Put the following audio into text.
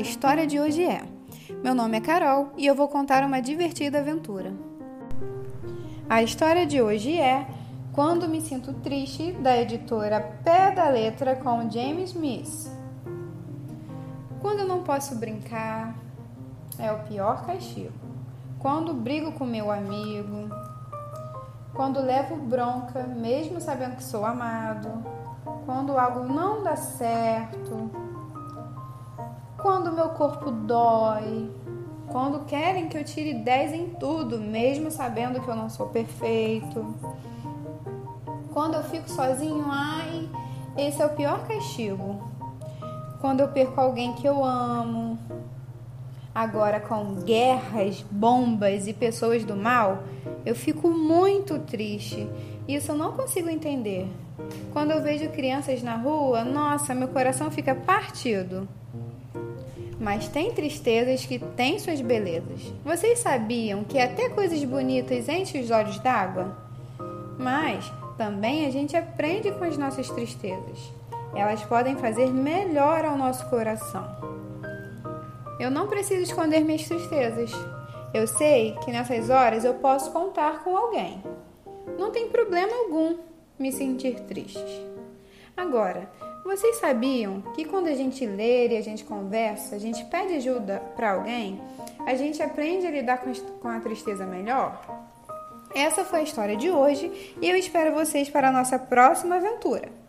A história de hoje é: Meu nome é Carol e eu vou contar uma divertida aventura. A história de hoje é Quando Me Sinto Triste, da editora Pé da Letra com James Smith. Quando não posso brincar, é o pior castigo. Quando brigo com meu amigo, quando levo bronca, mesmo sabendo que sou amado, quando algo não dá certo, quando meu corpo dói, quando querem que eu tire 10 em tudo, mesmo sabendo que eu não sou perfeito. Quando eu fico sozinho, ai, esse é o pior castigo. Quando eu perco alguém que eu amo. Agora, com guerras, bombas e pessoas do mal, eu fico muito triste. Isso eu não consigo entender. Quando eu vejo crianças na rua, nossa, meu coração fica partido. Mas tem tristezas que têm suas belezas. Vocês sabiam que até coisas bonitas enchem os olhos d'água? Mas também a gente aprende com as nossas tristezas. Elas podem fazer melhor ao nosso coração. Eu não preciso esconder minhas tristezas. Eu sei que nessas horas eu posso contar com alguém. Não tem problema algum me sentir triste. Agora, vocês sabiam que quando a gente lê e a gente conversa, a gente pede ajuda para alguém, a gente aprende a lidar com a tristeza melhor? Essa foi a história de hoje e eu espero vocês para a nossa próxima aventura.